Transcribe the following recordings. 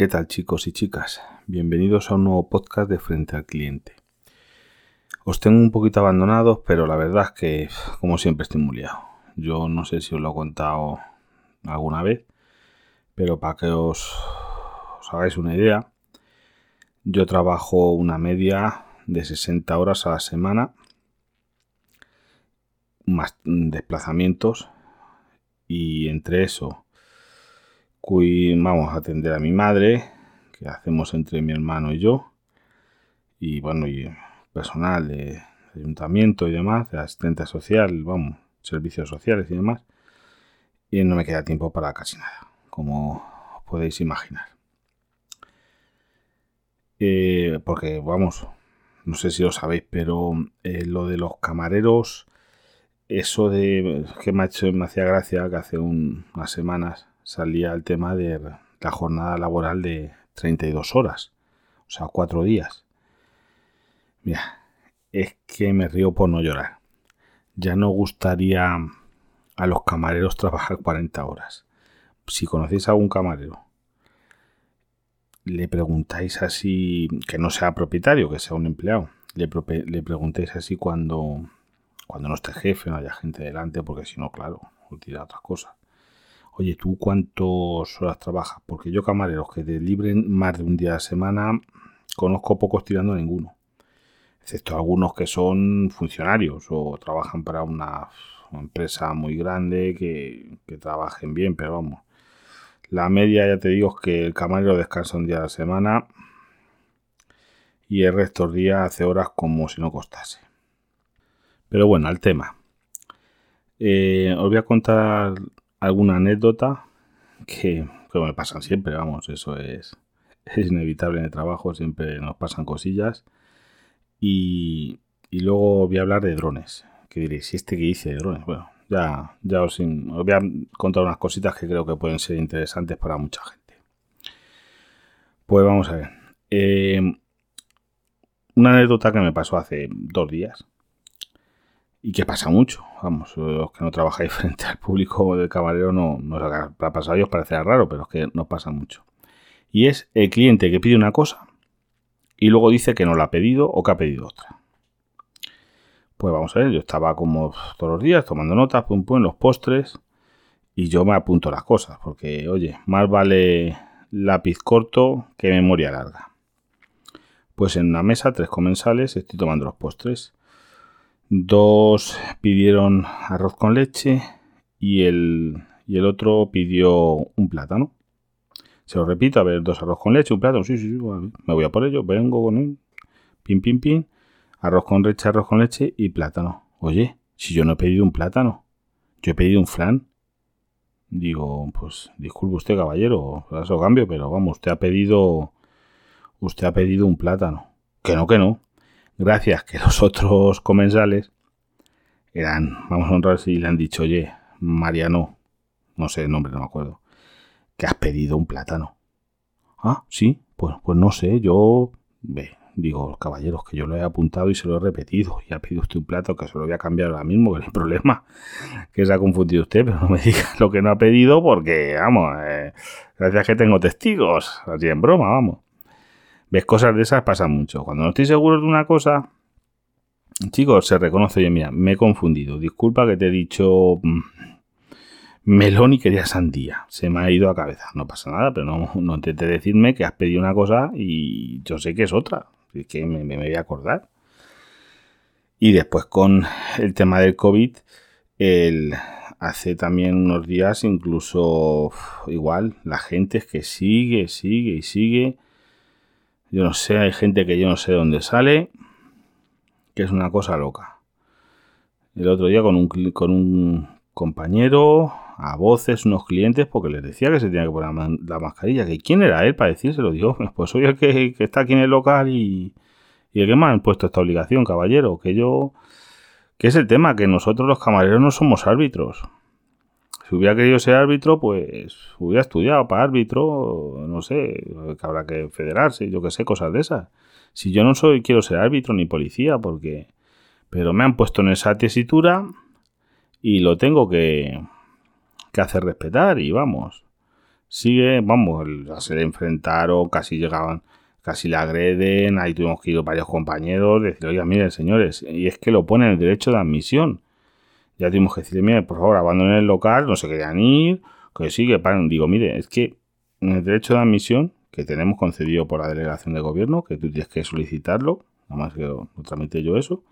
¿Qué tal chicos y chicas? Bienvenidos a un nuevo podcast de Frente al Cliente. Os tengo un poquito abandonados, pero la verdad es que, como siempre, estoy muy. Yo no sé si os lo he contado alguna vez, pero para que os, os hagáis una idea, yo trabajo una media de 60 horas a la semana, más desplazamientos, y entre eso vamos a atender a mi madre, que hacemos entre mi hermano y yo, y bueno, personal de, ayuntamiento y demás, de asistente social, vamos, servicios sociales y demás, y no me queda tiempo para casi nada, como podéis imaginar. Eh, porque, vamos, no sé si lo sabéis, pero eh, lo de los camareros, eso de que me, ha hecho, me hacía gracia que hace unas semanas salía el tema de la jornada laboral de 32 horas, o sea, cuatro días. Mira, es que me río por no llorar. Ya no gustaría a los camareros trabajar 40 horas. Si conocéis a algún camarero, le preguntáis así, que no sea propietario, que sea un empleado, le, le preguntéis así cuando, cuando no esté jefe, no haya gente delante, porque si no, claro, tira otras cosas oye, ¿tú cuántas horas trabajas? Porque yo camareros que te libren más de un día a la semana, conozco pocos tirando ninguno. Excepto algunos que son funcionarios o trabajan para una, empresa muy grande que, que, trabajen bien, pero vamos. La media, ya te digo, es que el camarero descansa un día a la semana y el resto del día hace horas como si no costase. Pero bueno, al tema. Eh, os voy a contar alguna anécdota que, me pasan siempre, vamos, eso es, es inevitable en el trabajo, siempre nos pasan cosillas. Y, y luego voy a hablar de drones. Que diréis, ¿y este que hice de drones? Bueno, ya, ya os, voy a contar unas cositas que creo que pueden ser interesantes para mucha gente. Pues vamos a ver. Eh, una anécdota que me pasó hace dos días y que pasa mucho. Vamos, los que no trabajáis frente al público del camarero no, no os ha pasado a parecerá raro, pero es que nos pasa mucho. Y es el cliente que pide una cosa y luego dice que no la ha pedido o que ha pedido otra. Pues vamos a ver, yo estaba como todos los días tomando notas, pum pum, los postres y yo me apunto las cosas, porque oye, más vale lápiz corto que memoria larga. Pues en una mesa, tres comensales, estoy tomando los postres Dos pidieron arroz con leche y el, y el otro pidió un plátano. Se lo repito, a ver, dos arroz con leche, un plátano. Sí, sí, sí, me voy a por ello. Vengo con un pin, pin, pin. Arroz con leche, arroz con leche y plátano. Oye, si yo no he pedido un plátano, yo he pedido un flan. Digo, pues disculpe usted, caballero, eso cambio, pero vamos, usted ha pedido, usted ha pedido un plátano. Que no, que no gracias que los otros comensales eran, vamos a honrar si le han dicho, oye, Mariano, no sé el nombre, no me acuerdo, que has pedido un plátano. Ah, sí, pues, pues no sé, yo ve, digo, caballeros, que yo lo he apuntado y se lo he repetido. Y ha pedido usted un plato que se lo voy a cambiar ahora mismo, que no hay problema. Que se ha confundido usted, pero no me diga lo que no ha pedido porque, vamos, eh, gracias que tengo testigos. Así en broma, vamos. ¿Ves? Cosas de esas pasan mucho. Cuando no estoy seguro de una cosa, chicos, se reconoce, oye, mira, me he confundido. Disculpa que te he dicho mm, melón y quería sandía. Se me ha ido a cabeza. No pasa nada, pero no, no intentes decirme que has pedido una cosa y yo sé que es otra. Es que me, me voy a acordar. Y después con el tema del COVID, el, hace también unos días incluso igual, la gente es que sigue, sigue y sigue yo no sé, hay gente que yo no sé dónde sale, que es una cosa loca. El otro día con un, con un compañero, a voces, unos clientes, porque les decía que se tenía que poner la mascarilla. que ¿Quién era él para decírselo? Digo, pues soy el que, está aquí en el local y, y el que me ha puesto esta obligación, caballero. Que yo... Que es el tema, que nosotros los camareros no somos árbitros. Si hubiera querido ser árbitro, pues hubiera estudiado para árbitro, no sé, que habrá que federarse, yo que sé, cosas de esas. Si yo no soy, quiero ser árbitro ni policía, porque... Pero me han puesto en esa tesitura y lo tengo que, que hacer respetar y vamos. Sigue, vamos, se enfrentaron, casi llegaban, casi le agreden, ahí tuvimos que ir varios compañeros, decir, oiga, miren, señores, y es que lo pone en el derecho de admisión. Ya tuvimos que decirle, mire, por favor, abandonen el local, no se querían ir, que sigue, paren. Digo, mire, es que en el derecho de admisión que tenemos concedido por la delegación de gobierno, que tú tienes que solicitarlo, nada más que lo, tramite yo eso.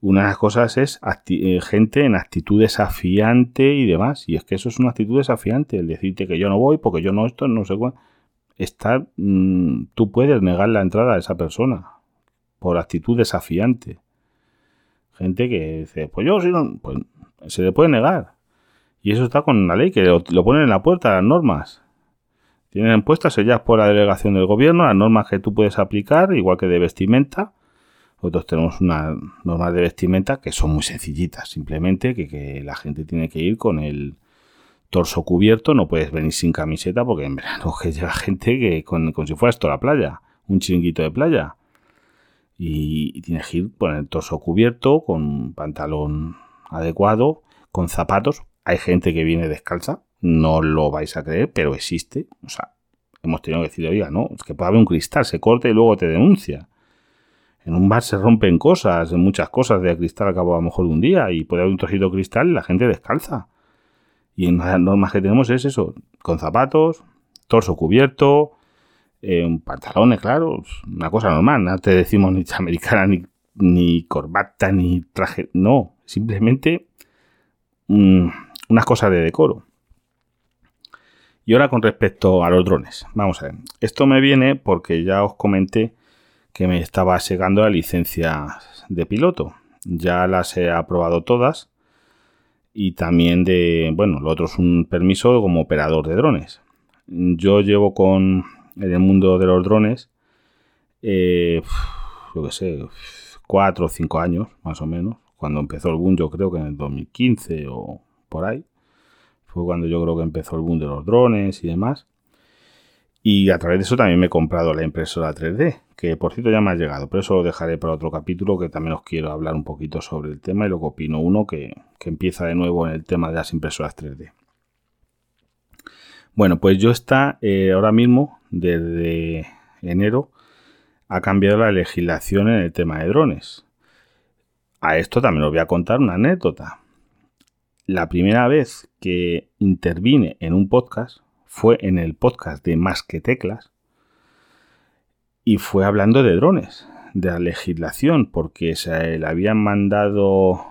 Una de las cosas es eh, gente en actitud desafiante y demás. Y es que eso es una actitud desafiante, el decirte que yo no voy porque yo no esto, no sé cuál. Está, mm, tú puedes negar la entrada a esa persona por actitud desafiante. Gente que dice, pues yo si no, pues se le puede negar. Y eso está con la ley, que lo, ponen en la puerta, las normas. Tienen puestas ellas por la delegación del gobierno las normas que tú puedes aplicar, igual que de vestimenta. Nosotros tenemos unas normas de vestimenta que son muy sencillitas, simplemente que, la gente tiene que ir con el torso cubierto, no puedes venir sin camiseta porque en verano que llega gente que con, si fuera esto la playa, un chiringuito de playa. Y, tienes que ir con el torso cubierto, con pantalón adecuado, con zapatos. Hay gente que viene descalza, no lo vais a creer, pero existe. O sea, hemos tenido que decir, oiga, no, es que puede haber un cristal, se corta y luego te denuncia. En un bar se rompen cosas, muchas cosas de cristal al cabo a lo mejor un día y puede haber un trocito de cristal y la gente descalza. Y en las normas que tenemos es eso, con zapatos, torso cubierto, eh, pantalones, claro, una cosa normal, no te decimos ni americana, ni, ni corbata, ni traje, no, simplemente mm, unas cosas de decoro. Y ahora con respecto a los drones, vamos a ver. Esto me viene porque ya os comenté que me estaba llegando la licencia de piloto. Ya las he aprobado todas. Y también de, bueno, lo otro es un permiso como operador de drones. Yo llevo con, en el mundo de los drones, eh, yo qué sé, cuatro o cinco años más o menos. Cuando empezó el boom, yo creo que en el 2015 o por ahí. Fue cuando yo creo que empezó el boom de los drones y demás. Y a través de eso también me he comprado la impresora 3D, que por cierto ya me ha llegado, pero eso lo dejaré para otro capítulo que también os quiero hablar un poquito sobre el tema y que opino uno que, empieza de nuevo en el tema de las impresoras 3D. Bueno, pues yo está eh, ahora mismo, desde enero, ha cambiado la legislación en el tema de drones. A esto también os voy a contar una anécdota la primera vez que intervine en un podcast fue en el podcast de Más que Teclas y fue hablando de drones, de la legislación, porque se le habían mandado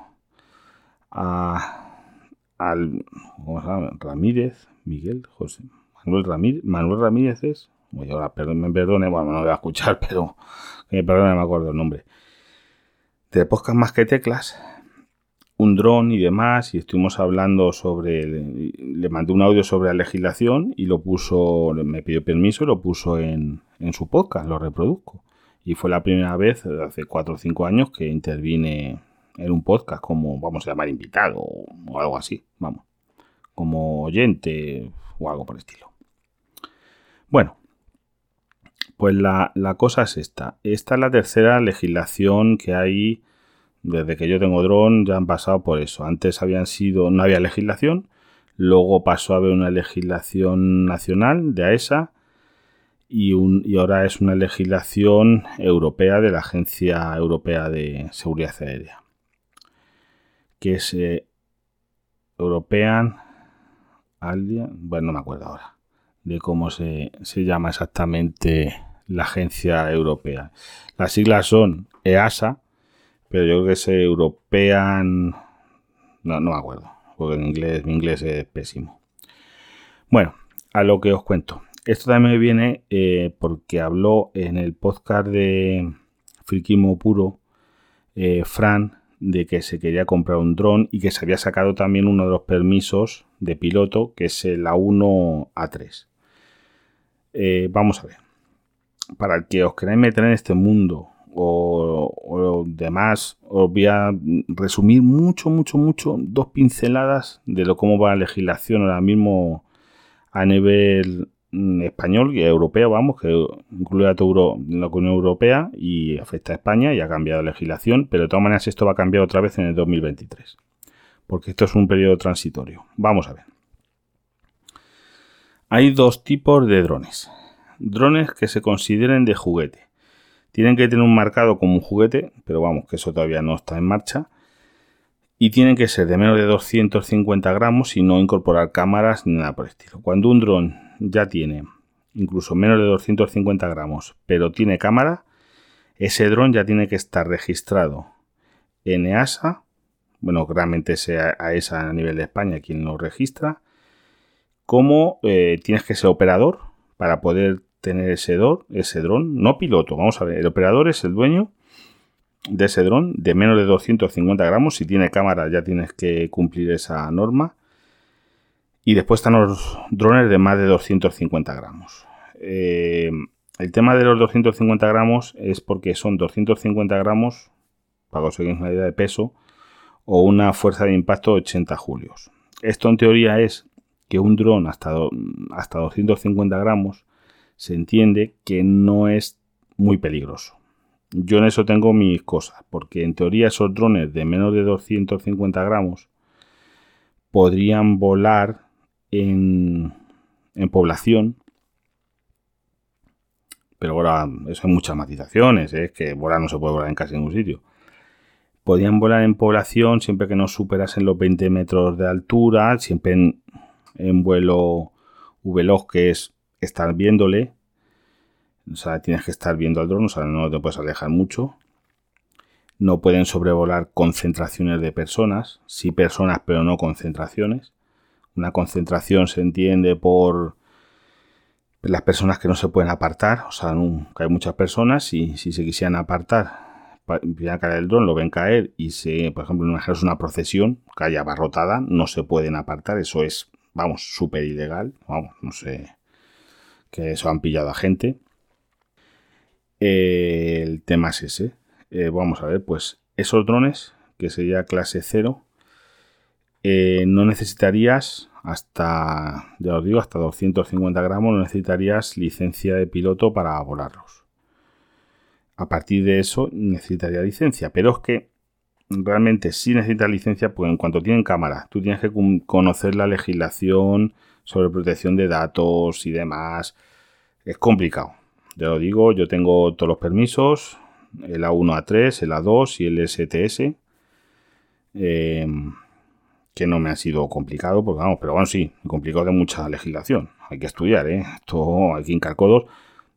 a al ¿cómo se llama? Ramírez, Miguel, José, Manuel Ramírez, Manuel es, voy ahora perdón, me perdone, bueno, no lo voy a escuchar, pero me perdone, me acuerdo el nombre. De podcast más que teclas, un dron y demás, y estuvimos hablando sobre, le mandé un audio sobre la legislación y lo puso, me pidió permiso y lo puso en, su podcast, lo reproduzco. Y fue la primera vez, hace cuatro o cinco años, que intervine en un podcast como, vamos a llamar, invitado o algo así, vamos, como oyente o algo por el estilo. Bueno, pues la, la cosa es esta. Esta es la tercera legislación que hay desde que yo tengo dron ya han pasado por eso. Antes habían sido, no había legislación, luego pasó a haber una legislación nacional de AESA y, y ahora es una legislación europea de la Agencia Europea de Seguridad Aérea, que es eh, European Alien, bueno, no me acuerdo ahora de cómo se, se llama exactamente la agencia europea. Las siglas son EASA, pero yo creo que es European. No, no me acuerdo, porque en inglés, mi inglés es pésimo. Bueno, a lo que os cuento. Esto también viene eh, porque habló en el podcast de Friquismo Puro, eh, Fran, de que se quería comprar un dron y que se había sacado también uno de los permisos de piloto, que es el A1A3. Eh, vamos a ver. Para el que os queráis meter en este mundo o, demás, os voy a resumir mucho, mucho, mucho dos pinceladas de lo cómo va la legislación ahora mismo a nivel mm, español y europeo, vamos, que incluye a toda la Unión Europea y afecta a España y ha cambiado la legislación, pero de todas maneras esto va a cambiar otra vez en el 2023, porque esto es un periodo transitorio. Vamos a ver. Hay dos tipos de drones. Drones que se consideren de juguete. Tienen que tener un marcado como un juguete, pero vamos, que eso todavía no está en marcha. Y tienen que ser de menos de 250 gramos y no incorporar cámaras ni nada por el estilo. Cuando un dron ya tiene incluso menos de 250 gramos, pero tiene cámara, ese dron ya tiene que estar registrado en EASA. Bueno, realmente sea a ESA a nivel de España quien lo registra. Como eh, tienes que ser operador para poder tener ese, ese dron, no piloto. Vamos a ver, el operador es el dueño de ese dron de menos de 250 gramos. Si tiene cámara ya tienes que cumplir esa norma. Y después están los drones de más de 250 gramos. Eh, el tema de los 250 gramos es porque son 250 gramos, para conseguir una idea de peso, o una fuerza de impacto de 80 julios. Esto en teoría es que un dron hasta, hasta 250 gramos se entiende que no es muy peligroso. Yo en eso tengo mis cosas, porque en teoría esos drones de menos de 250 gramos podrían volar en, en población pero ahora eso hay muchas matizaciones, ¿eh? es que volar no se puede volar en casi ningún sitio. Podían volar en población siempre que no superasen los 20 metros de altura, siempre en, vuelo veloz que es estar viéndole. O sea, tienes que estar viendo al dron, o sea, no te puedes alejar mucho. No pueden sobrevolar concentraciones de personas, sí personas, pero no concentraciones. Una concentración se entiende por las personas que no se pueden apartar, o sea, que hay muchas personas y si se quisieran apartar, a caer el dron, lo ven caer y se, por ejemplo, en es una procesión, haya abarrotada, no se pueden apartar, eso es, vamos, súper ilegal, vamos, no sé, que eso han pillado a gente. el tema es ese. Eh, vamos a ver, pues esos drones, que sería clase 0, eh, no necesitarías hasta, ya os digo, hasta 250 gramos no necesitarías licencia de piloto para volarlos. A partir de eso necesitaría licencia, pero es que realmente sí necesitas licencia porque en cuanto tienen cámara, tú tienes que conocer la legislación sobre protección de datos y demás. Es complicado. Ya lo digo, yo tengo todos los permisos, el A1, A3, el A2 y el STS. Eh, que no me ha sido complicado, porque vamos, pero bueno, sí, complicado de mucha legislación. Hay que estudiar, ¿eh? Esto hay que hincar codos,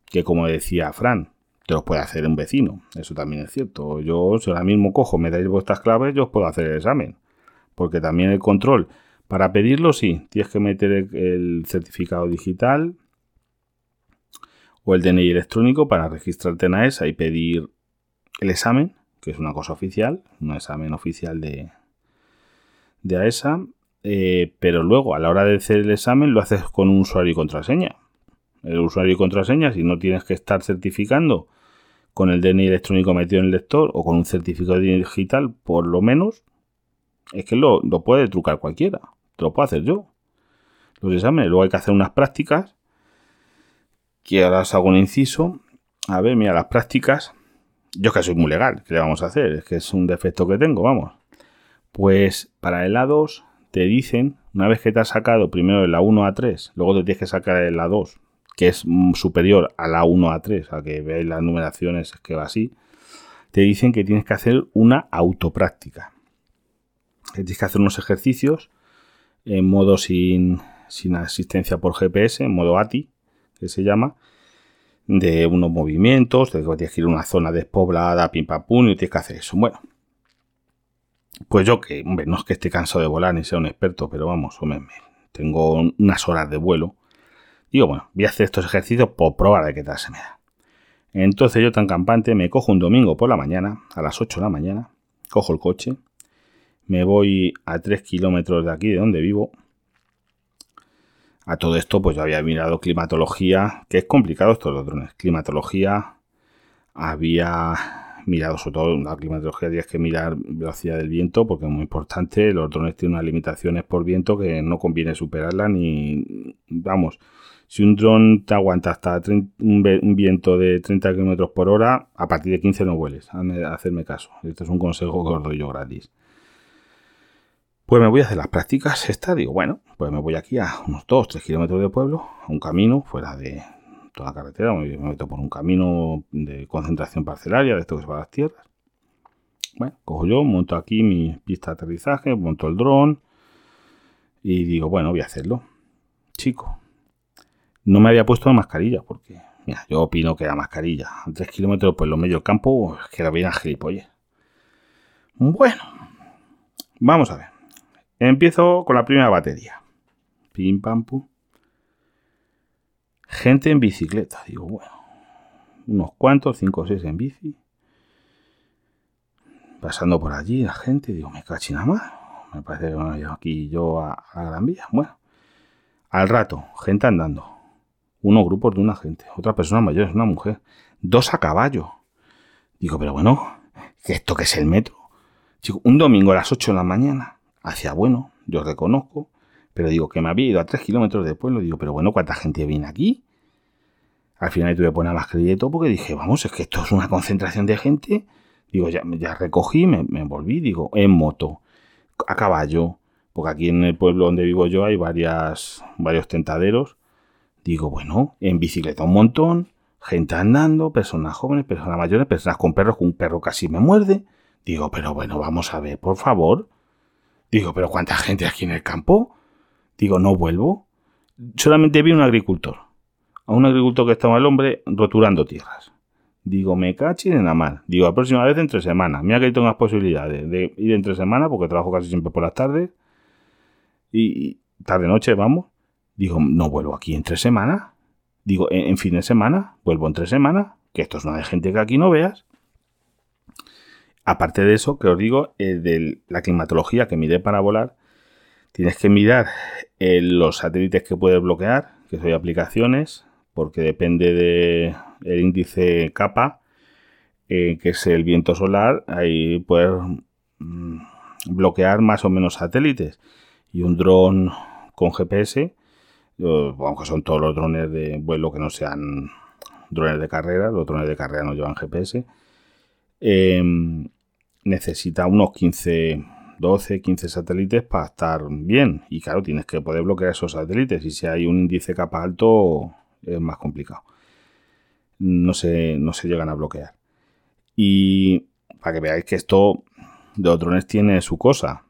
que como decía Fran, te los puede hacer un vecino. Eso también es cierto. Yo, si ahora mismo cojo, me dais vuestras claves, yo os puedo hacer el examen. Porque también el control, para pedirlo, sí, tienes que meter el, certificado digital o el DNI electrónico para registrarte en AESA y pedir el examen, que es una cosa oficial, un examen oficial de, de AESA, eh, pero luego a la hora de hacer el examen lo haces con un usuario y contraseña. El usuario y contraseña, si no tienes que estar certificando con el DNI electrónico metido en el lector o con un certificado digital, por lo menos, es que lo, lo puede trucar cualquiera. Te lo puedo hacer yo. Los exámenes, luego hay que hacer unas prácticas. Que ahora os hago un inciso. A ver, mira, las prácticas. Yo que soy muy legal, ¿qué le vamos a hacer? Es que es un defecto que tengo, vamos. Pues para el A2 te dicen, una vez que te has sacado primero el A1 a 3, luego te tienes que sacar el A2, que es superior al A1 a 3, a que veáis las numeraciones que va así, te dicen que tienes que hacer una autopráctica. Tienes que hacer unos ejercicios en modo sin, sin asistencia por GPS, en modo ATI, que se llama, de unos movimientos, de que tienes que ir a una zona despoblada, pim pam pum, y tienes que hacer eso. Bueno, pues yo que, hombre, no es que esté cansado de volar ni sea un experto, pero vamos, hombre, tengo unas horas de vuelo. Digo, bueno, voy a hacer estos ejercicios por probar de qué tal se me da. Entonces yo tan campante me cojo un domingo por la mañana, a las 8 de la mañana, cojo el coche, me voy a 3 kilómetros de aquí, de donde vivo. A todo esto, pues yo había mirado climatología, que es complicado estos dos drones. Climatología, había mirado sobre todo la climatología tienes que mirar velocidad del viento porque es muy importante. Los drones tienen unas limitaciones por viento que no conviene superarla ni, vamos, si un dron te aguanta hasta un, viento de 30 km por hora, a partir de 15 no vueles. Hacerme caso. Esto es un consejo que os doy yo gratis. Pues me voy a hacer las prácticas esta, digo, bueno, pues me voy aquí a unos 2, 3 kilómetros de pueblo, a un camino fuera de toda la carretera, me meto por un camino de concentración parcelaria, de esto que se va a las tierras. Bueno, cojo yo, monto aquí mi pista de aterrizaje, monto el dron y digo, bueno, voy a hacerlo. Chico, no me había puesto la mascarilla porque, yo opino que la mascarilla a 3 kilómetros por lo medio del campo, es que la bien a gilipollas. Bueno, vamos a ver. Empiezo con la primera batería. Pim pam pum. Gente en bicicleta, digo, bueno, unos cuantos, cinco o seis en bici pasando por allí la gente, digo, me cachina más. Me parece que aquí yo a, la Gran Vía. Bueno, al rato, gente andando. Unos grupos de una gente, otra persona mayor, es una mujer. Dos a caballo. Digo, pero bueno, ¿que esto que es el metro? Un domingo a las 8 de la mañana, hacia bueno, yo reconozco, pero digo que me había ido a 3 kilómetros del pueblo. Digo, pero bueno, ¿cuánta gente viene aquí? Al final tuve que poner más todo porque dije, vamos, es que esto es una concentración de gente Digo, ya, ya recogí, me, me volví, digo, en moto, a caballo, porque aquí en el pueblo donde vivo yo hay varias, varios tentaderos. Digo, bueno, en bicicleta un montón, gente andando, personas jóvenes, personas mayores, personas con perros, un perro casi me muerde. Digo, pero bueno, vamos a ver, por favor. Digo, pero ¿cuánta gente aquí en el campo? Digo, no vuelvo. Solamente vi un agricultor. A un agricultor que estaba el hombre roturando tierras. Digo, me cachen en la mal. Digo, la próxima vez entre semana. Mira que tengo posibilidades de ir entre semana porque trabajo casi siempre por las tardes. Y, tarde-noche, vamos. Digo, no vuelvo aquí entre semana. Digo, en, fin de semana, vuelvo entre semana. Que esto es una de gente que aquí no veas. Aparte de eso, que os digo, eh, de la climatología que mide para volar, tienes que mirar eh, los satélites que puedes bloquear, que son aplicaciones, porque depende de el índice capa, eh, que es el viento solar, ahí puedes mm, bloquear más o menos satélites. Y un dron con GPS, aunque son todos los drones de vuelo que no sean drones de carrera, los drones de carrera no llevan GPS, em, necesita unos 15, 12, 15 satélites para estar bien. Y claro, tienes que poder bloquear esos satélites. Y si hay un índice capa alto, es más complicado no se, no se llegan a bloquear. Y para que veáis que esto de los drones tiene su cosa.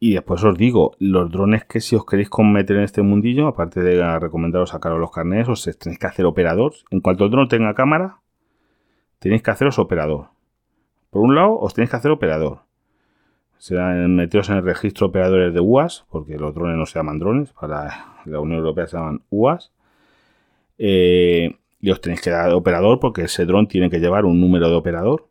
Y después os digo, los drones que si os queréis meter en este mundillo, aparte de recomendaros sacaros los carnets, os tenéis que hacer operador. En cuanto el drone tenga cámara, tenéis que haceros operador. Por un lado, os tenéis que hacer operador. Será meteros en el registro operadores de UAS, porque los drones no se llaman drones, para la Unión Europea se llaman UAS. Eh, y os tenéis que dar operador porque ese dron tiene que llevar un número de operador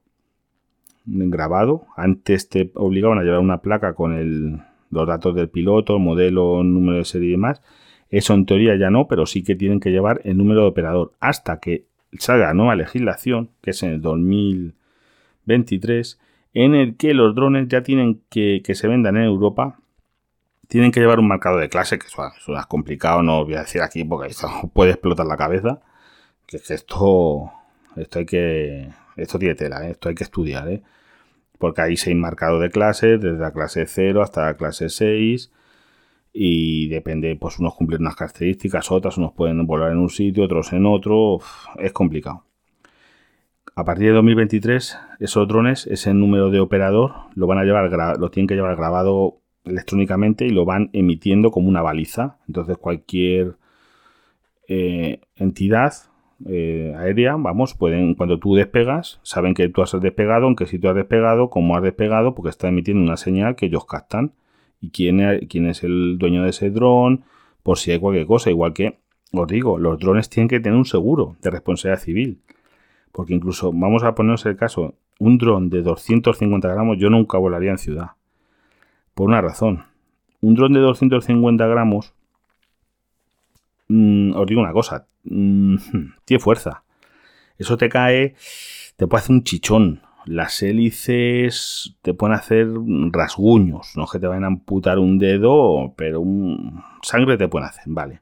grabado. Antes te obligaban a llevar una placa con los datos del piloto, modelo, número de serie y demás. Eso en teoría ya no, pero sí que tienen que llevar el número de operador hasta que salga la nueva legislación, que es en el 2023, en el que los drones ya tienen que, que se vendan en Europa tienen que llevar un marcador de clase, que es complicado, no voy a decir aquí porque esto puede explotar la cabeza. Que, esto, esto hay que, esto tiene tela, ¿eh? esto hay que estudiar, ¿eh? porque hay seis marcados de clase, desde la clase 0 hasta la clase 6 y depende, pues unos cumplen unas características, otras, unos pueden volar en un sitio, otros en otro, es complicado. A partir de 2023, esos drones, ese número de operador, lo van a llevar, lo tienen que llevar grabado electrónicamente y lo van emitiendo como una baliza. Entonces cualquier eh, entidad eh, aérea, vamos, pueden, cuando tú despegas, saben que tú has despegado, en qué sitio has despegado, cómo has despegado, porque está emitiendo una señal que ellos captan. Y quién, quién es el dueño de ese dron, por si hay cualquier cosa. Igual que, os digo, los drones tienen que tener un seguro de responsabilidad civil. Porque incluso, vamos a ponernos el caso, un dron de 250 gramos yo nunca volaría en ciudad. Por una razón. Un dron de 250 gramos, mm, os digo una cosa, mm, tiene fuerza. Eso te cae, te puede hacer un chichón. Las hélices te pueden hacer rasguños. No es que te vayan a amputar un dedo, pero un... sangre te pueden hacer, vale.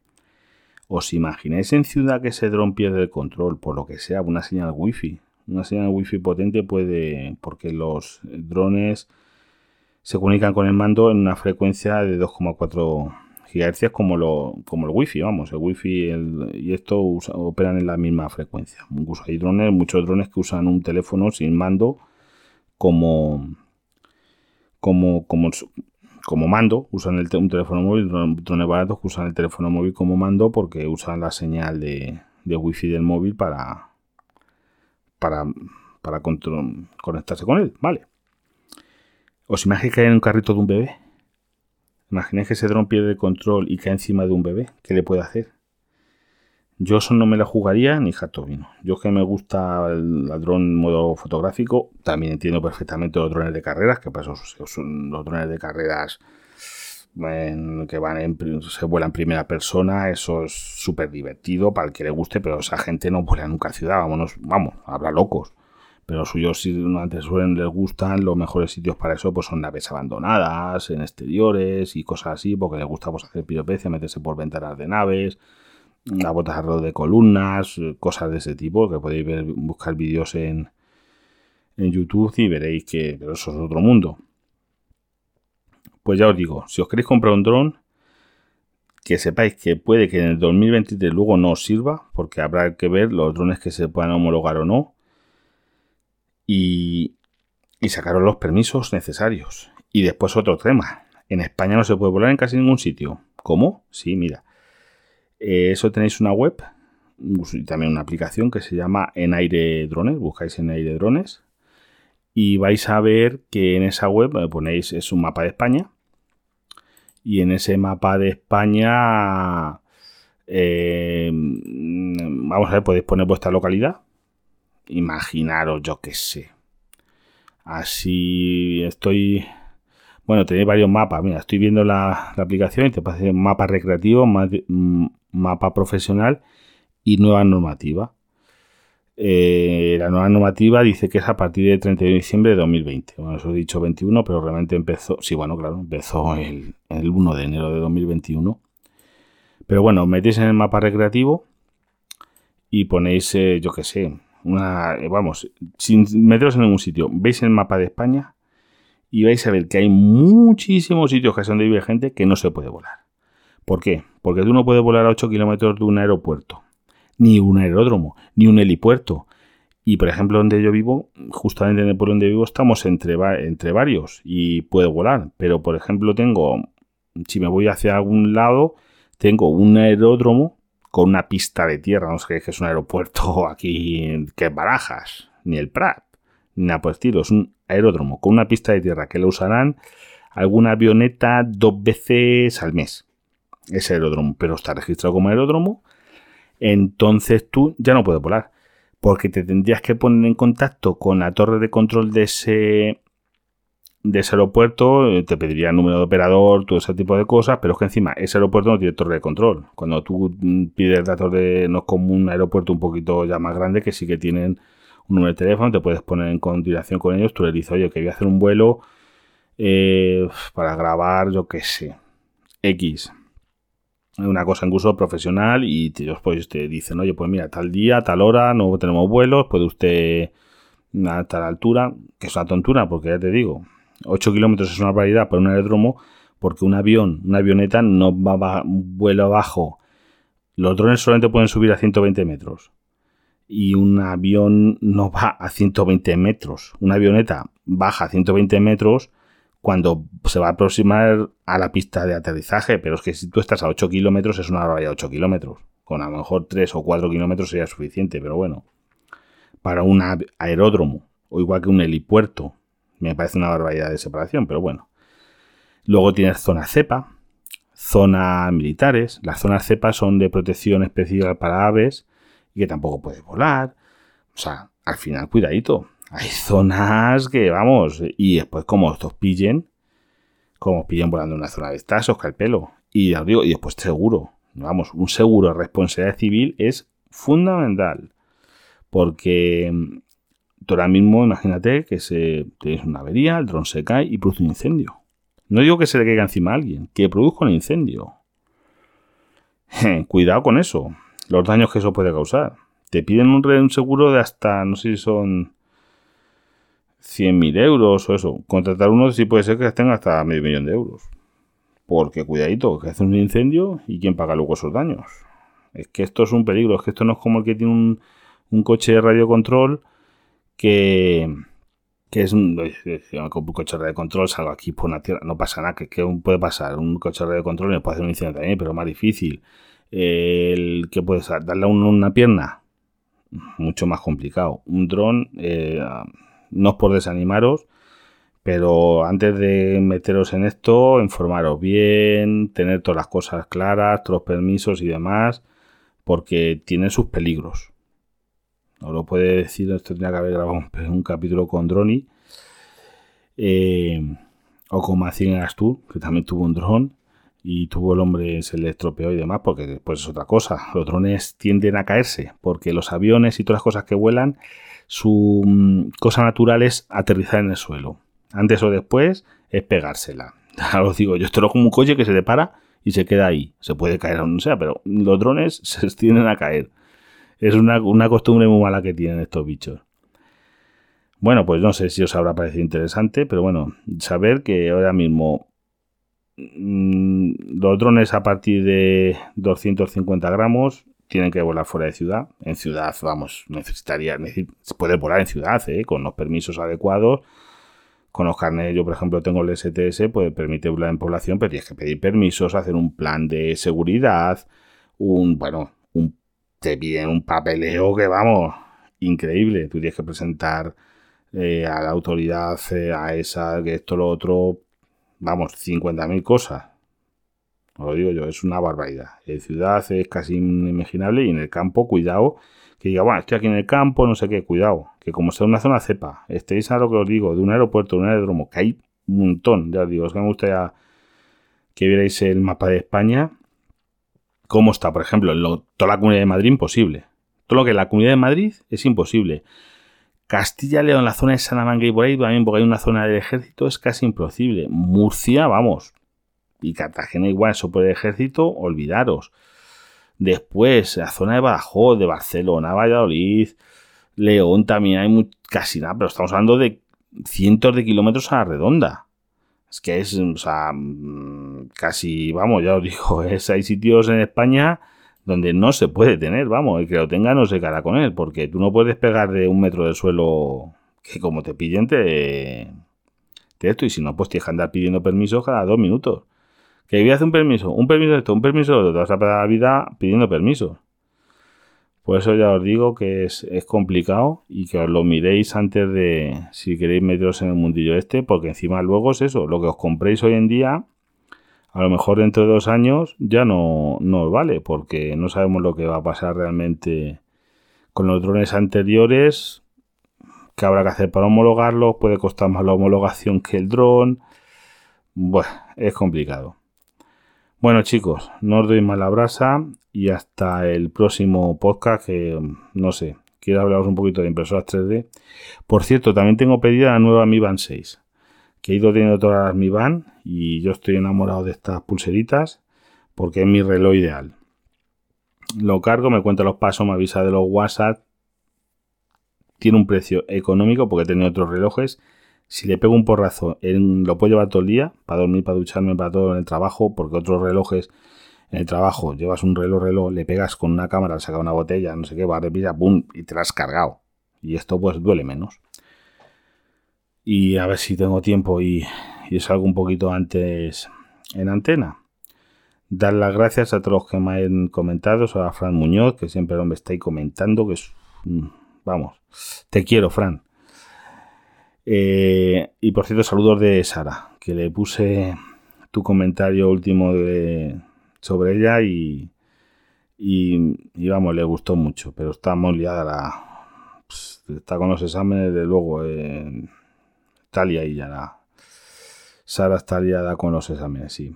¿Os imagináis en ciudad que ese dron pierde el control por lo que sea, una señal wifi? Una señal wifi potente puede, porque los drones se comunican con el mando en una frecuencia de 2,4 GHz como, lo, como el wifi, vamos, el wifi y esto operan en la misma frecuencia. Incluso hay drones, muchos drones que usan un teléfono sin mando como, como, como, como mando, usan el, un teléfono móvil, drones baratos que usan el teléfono móvil como mando porque usan la señal de, de wifi del móvil para, para, para conectarse con él, ¿vale? ¿Os imagináis caer en un carrito de un bebé? Imagináis que ese dron pierde el control y cae encima de un bebé. ¿Qué le puede hacer? Yo eso no me la jugaría ni jato vino. Yo que me gusta el, dron en modo fotográfico, también entiendo perfectamente los drones de carreras, que para eso son los drones de carreras que van en, se vuelan en primera persona, eso es súper divertido para el que le guste, pero esa gente no vuela nunca a ciudad, vámonos, vamos, habrá locos. Pero suyos, si antes suelen les gustan, los mejores sitios para eso pues son naves abandonadas, en exteriores y cosas así, porque les gusta pues, hacer piropecia, meterse por ventanas de naves, las botas alrededor de columnas, cosas de ese tipo, que podéis ver, buscar vídeos en, en YouTube y veréis que eso es otro mundo. Pues ya os digo, si os queréis comprar un dron, que sepáis que puede que en el 2023 luego no os sirva, porque habrá que ver los drones que se puedan homologar o no, y, sacaros los permisos necesarios. Y después otro tema, en España no se puede volar en casi ningún sitio. ¿Cómo? Sí, mira. Eh, eso tenéis una web y también una aplicación que se llama En Aire Drones. Buscáis En Aire Drones y vais a ver que en esa web eh, ponéis es un mapa de España y en ese mapa de España, eh, vamos a ver, podéis poner vuestra localidad. Imaginaros, yo qué sé. Así estoy. Bueno, tenéis varios mapas. Mira, estoy viendo la, aplicación y te parece mapa recreativo, mm, mapa profesional y nueva normativa. Eh, la nueva normativa dice que es a partir del 31 de diciembre de 2020. Bueno, eso he dicho 21, pero realmente empezó, sí, bueno, claro, empezó el, 1 de enero de 2021. Pero bueno, metéis en el mapa recreativo y ponéis, eh, yo qué sé, una, eh, vamos, sin meteros en ningún sitio, veis el mapa de España y vais a ver que hay muchísimos sitios que son de vive gente que no se puede volar. ¿Por qué? Porque tú no puedes volar a 8 kilómetros de un aeropuerto ni un aeródromo, ni un helipuerto. Y por ejemplo, donde yo vivo, justamente en el pueblo donde vivo, estamos entre, entre varios y puedo volar. Pero por ejemplo, tengo, si me voy hacia algún lado, tengo un aeródromo con una pista de tierra. No sé qué es un aeropuerto aquí que Barajas, ni el Prat, ni nada por estilo. Es un aeródromo con una pista de tierra que lo usarán alguna avioneta dos veces al mes. Ese aeródromo, pero está registrado como aeródromo entonces tú ya no puedes volar. Porque te tendrías que poner en contacto con la torre de control de ese, de ese aeropuerto, eh, te pediría el número de operador, todo ese tipo de cosas, pero es que encima ese aeropuerto no tiene torre de control. Cuando tú mm, pides datos de, no es como un aeropuerto un poquito ya más grande, que sí que tienen un número de teléfono, te puedes poner en continuación con ellos, tú le dices, oye, que voy a hacer un vuelo eh, para grabar, yo qué sé, X una cosa incluso profesional y pues te dicen, oye, pues mira, tal día, tal hora, no tenemos vuelos, puede usted a tal altura, que es una tontura, porque ya te digo, 8 kilómetros es una variedad para un aeródromo, porque un avión, una avioneta no va a vuelo bajo. Los drones solamente pueden subir a 120 metros. Y un avión no va a 120 metros. Una avioneta baja a 120 metros cuando se va a aproximar a la pista de aterrizaje, pero es que si tú estás a 8 kilómetros es una barbaridad 8 kilómetros. Con a lo mejor 3 o 4 kilómetros sería suficiente, pero bueno. Para un aeródromo, o igual que un helipuerto, me parece una barbaridad de separación, pero bueno. Luego tienes zona cepa, zonas militares. Las zonas cepa son de protección especial para aves y que tampoco puedes volar. O sea, al final, cuidadito hay zonas que, vamos, y después como estos pillen, como pillen volando en una zona de estas, os cae el pelo. Y os digo, y después seguro, vamos, un seguro de responsabilidad civil es fundamental. Porque ahora mismo imagínate que se tenéis una avería, el dron se cae y produce un incendio. No digo que se le caiga encima a alguien, que produzca un incendio. Cuidado con eso, los daños que eso puede causar. Te piden un, un seguro de hasta, no sé si son 100.000 euros o eso. Contratar uno sí puede ser que estén hasta medio millón de euros. Porque cuidadito, que hace un incendio y quién paga luego esos daños. Es que esto es un peligro, es que esto no es como el que tiene un, un coche de radiocontrol que, que es un, un de control, salgo aquí por una tierra, no pasa nada, que, puede pasar, un coche de control me puede hacer un incendio también, pero más difícil. El que puede ser, darle a una pierna, mucho más complicado. Un dron, eh, no es por desanimaros, pero antes de meteros en esto, informaros bien, tener todas las cosas claras, todos los permisos y demás, porque tiene sus peligros. No lo puede decir, esto tendría que haber grabado un, capítulo con Droni. Eh, o con Macín Astur, que también tuvo un dron y tuvo el hombre, se le estropeó y demás, porque después es otra cosa. Los drones tienden a caerse, porque los aviones y todas las cosas que vuelan, su mm, cosa natural es aterrizar en el suelo. Antes o después es pegársela. Ya lo digo, yo estoy como un coche que se le para y se queda ahí. Se puede caer o no sea, pero los drones se tienden a caer. Es una, una costumbre muy mala que tienen estos bichos. Bueno, pues no sé si os habrá parecido interesante, pero bueno, saber que ahora mismo mm, los drones a partir de 250 gramos tienen que volar fuera de ciudad. En ciudad, vamos, necesitaría, puede volar en ciudad, ¿eh? con los permisos adecuados. Con los carnes, yo por ejemplo tengo el STS, pues permite volar en población, pero tienes que pedir permisos, hacer un plan de seguridad, un, bueno, te piden un papeleo que vamos, increíble. Tú tienes que presentar eh, a la autoridad, eh, a esa, que esto, lo otro, vamos, 50.000 cosas. Os lo digo yo, es una barbaridad. En ciudad es casi inimaginable y en el campo, cuidado, que diga, bueno, estoy aquí en el campo, no sé qué, cuidado, que como sea una zona cepa, estéis a lo que os digo, de un aeropuerto, de un aeródromo, que hay un montón, ya os digo, es que me gustaría que vierais el mapa de España cómo está, por ejemplo, en toda la comunidad de Madrid, imposible. Todo lo que la comunidad de Madrid es imposible. Castilla León, la zona de Salamanca y por ahí también, porque hay una zona del ejército, es casi imposible. Murcia, vamos. Y Cartagena igual, eso por el ejército, olvidaros. Después, la zona de Badajoz, de Barcelona, Valladolid, León también hay casi nada, pero estamos hablando de cientos de kilómetros a la redonda. Es que es, o sea, mm, casi, vamos, ya os digo, es, hay sitios en España donde no se puede tener, vamos, el que lo tenga no se cara con él, porque tú no puedes pegar de un metro del suelo que como te pillen te, te esto, y si no, pues tienes que andar pidiendo permiso cada dos minutos. Que voy a hacer un permiso, un permiso de esto, un permiso de otro, te vas a la vida pidiendo permiso. Por eso ya os digo que es, complicado y que os lo miréis antes de si queréis meteros en el mundillo este, porque encima luego es eso, lo que os compréis hoy en día, a lo mejor dentro de dos años ya no, no vale, porque no sabemos lo que va a pasar realmente con los drones anteriores, que habrá que hacer para homologarlos, puede costar más la homologación que el dron. Bueno, es complicado. Bueno chicos, no os doy más la brasa y hasta el próximo podcast que no sé, quiero hablaros un poquito de impresoras 3D. Por cierto, también tengo pedida la nueva Mi Band 6, que he ido teniendo todas Mi Band y yo estoy enamorado de estas pulseritas porque es mi reloj ideal. Lo cargo, me cuenta los pasos, me avisa de los WhatsApp. Tiene un precio económico porque he tenido otros relojes. Si le pego un porrazo, lo puedo llevar todo el día para dormir, para ducharme, para todo en el trabajo, porque otros relojes en el trabajo llevas un reloj, reloj, le pegas con una cámara, le saca una botella, no sé qué, va, repisa, pum, y te la has cargado. Y esto pues duele menos. Y a ver si tengo tiempo y, y salgo un poquito antes en antena. Dar las gracias a todos los que me han comentado, a Fran Muñoz, que siempre me estáis comentando, que es, vamos, te quiero, Fran. Eh, y por cierto, saludos de Sara, que le puse tu comentario último sobre ella y, y, vamos, le gustó mucho, pero está muy liada la... Pues, está con los exámenes, de luego, eh, está ya la... Sara está liada con los exámenes, sí.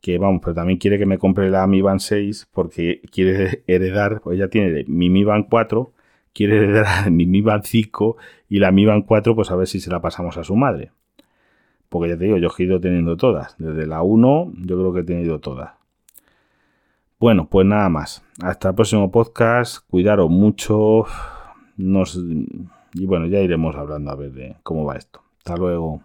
Que vamos, pero también quiere que me compre la Mi Band 6 porque quiere heredar, pues ella tiene mi Mi Band 4, quiere heredar mi Mi Band 5 y la Mi Band 4, pues a ver si se la pasamos a su madre. Porque ya te digo, yo he ido teniendo todas. Desde la 1 yo creo que he tenido todas. Bueno, pues nada más. Hasta el próximo podcast. Cuidaros mucho. Nos, y bueno, ya iremos hablando a ver de cómo va esto. Hasta luego.